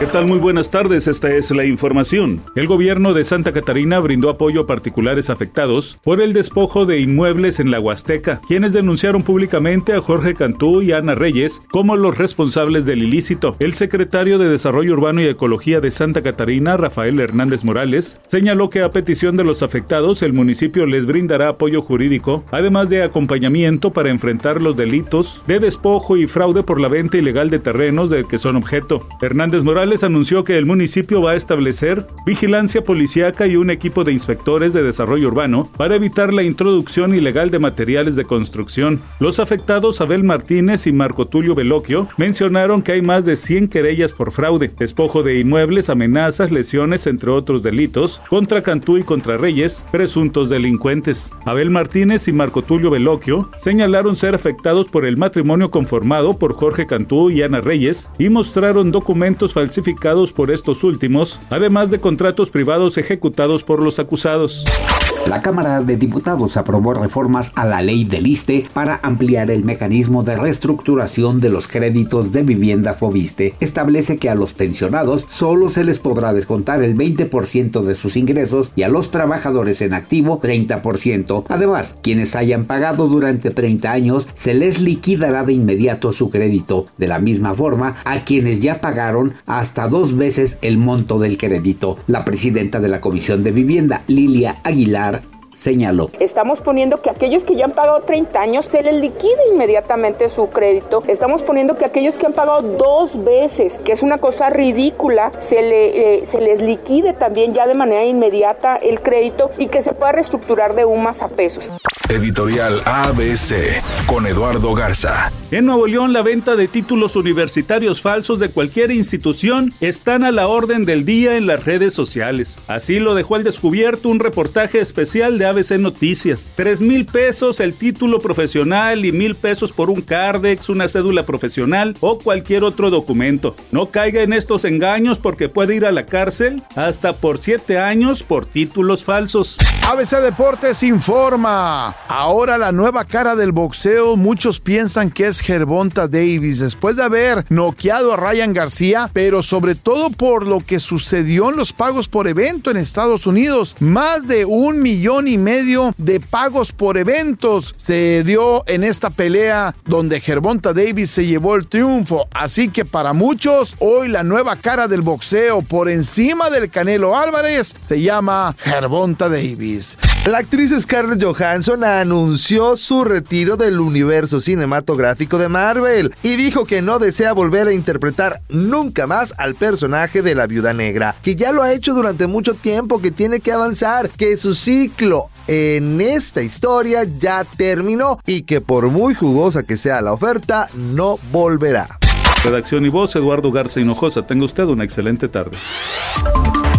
¿Qué tal? Muy buenas tardes, esta es la información. El gobierno de Santa Catarina brindó apoyo a particulares afectados por el despojo de inmuebles en la Huasteca, quienes denunciaron públicamente a Jorge Cantú y Ana Reyes como los responsables del ilícito. El secretario de Desarrollo Urbano y Ecología de Santa Catarina, Rafael Hernández Morales, señaló que a petición de los afectados el municipio les brindará apoyo jurídico, además de acompañamiento para enfrentar los delitos de despojo y fraude por la venta ilegal de terrenos de que son objeto. Hernández Morales anunció que el municipio va a establecer vigilancia policíaca y un equipo de inspectores de desarrollo urbano para evitar la introducción ilegal de materiales de construcción. Los afectados Abel Martínez y Marco Tulio Veloquio mencionaron que hay más de 100 querellas por fraude, despojo de inmuebles, amenazas, lesiones, entre otros delitos, contra Cantú y contra Reyes, presuntos delincuentes. Abel Martínez y Marco Tulio Veloquio señalaron ser afectados por el matrimonio conformado por Jorge Cantú y Ana Reyes y mostraron documentos falsificados por estos últimos, además de contratos privados ejecutados por los acusados. La Cámara de Diputados aprobó reformas a la ley del ISTE para ampliar el mecanismo de reestructuración de los créditos de vivienda Fobiste. Establece que a los pensionados solo se les podrá descontar el 20% de sus ingresos y a los trabajadores en activo 30%. Además, quienes hayan pagado durante 30 años se les liquidará de inmediato su crédito. De la misma forma, a quienes ya pagaron hasta dos veces el monto del crédito. La presidenta de la Comisión de Vivienda, Lilia Aguilar, señaló. Estamos poniendo que aquellos que ya han pagado 30 años se les liquide inmediatamente su crédito. Estamos poniendo que aquellos que han pagado dos veces, que es una cosa ridícula, se, le, eh, se les liquide también ya de manera inmediata el crédito y que se pueda reestructurar de UMAS a pesos. Editorial ABC con Eduardo Garza. En Nuevo León, la venta de títulos universitarios falsos de cualquier institución están a la orden del día en las redes sociales. Así lo dejó al descubierto un reportaje especial de ABC Noticias. Tres mil pesos el título profesional y mil pesos por un CARDEX, una cédula profesional o cualquier otro documento. No caiga en estos engaños porque puede ir a la cárcel hasta por siete años por títulos falsos. ABC Deportes informa. Ahora la nueva cara del boxeo, muchos piensan que es Gervonta Davis después de haber noqueado a Ryan García, pero sobre todo por lo que sucedió en los pagos por evento en Estados Unidos. Más de un millón y medio de pagos por eventos se dio en esta pelea donde Gervonta Davis se llevó el triunfo. Así que para muchos, hoy la nueva cara del boxeo por encima del Canelo Álvarez se llama Gervonta Davis. La actriz Scarlett Johansson anunció su retiro del universo cinematográfico de Marvel y dijo que no desea volver a interpretar nunca más al personaje de la viuda negra, que ya lo ha hecho durante mucho tiempo, que tiene que avanzar, que su ciclo en esta historia ya terminó y que por muy jugosa que sea la oferta, no volverá. Redacción y voz, Eduardo Garza Hinojosa. Tenga usted una excelente tarde.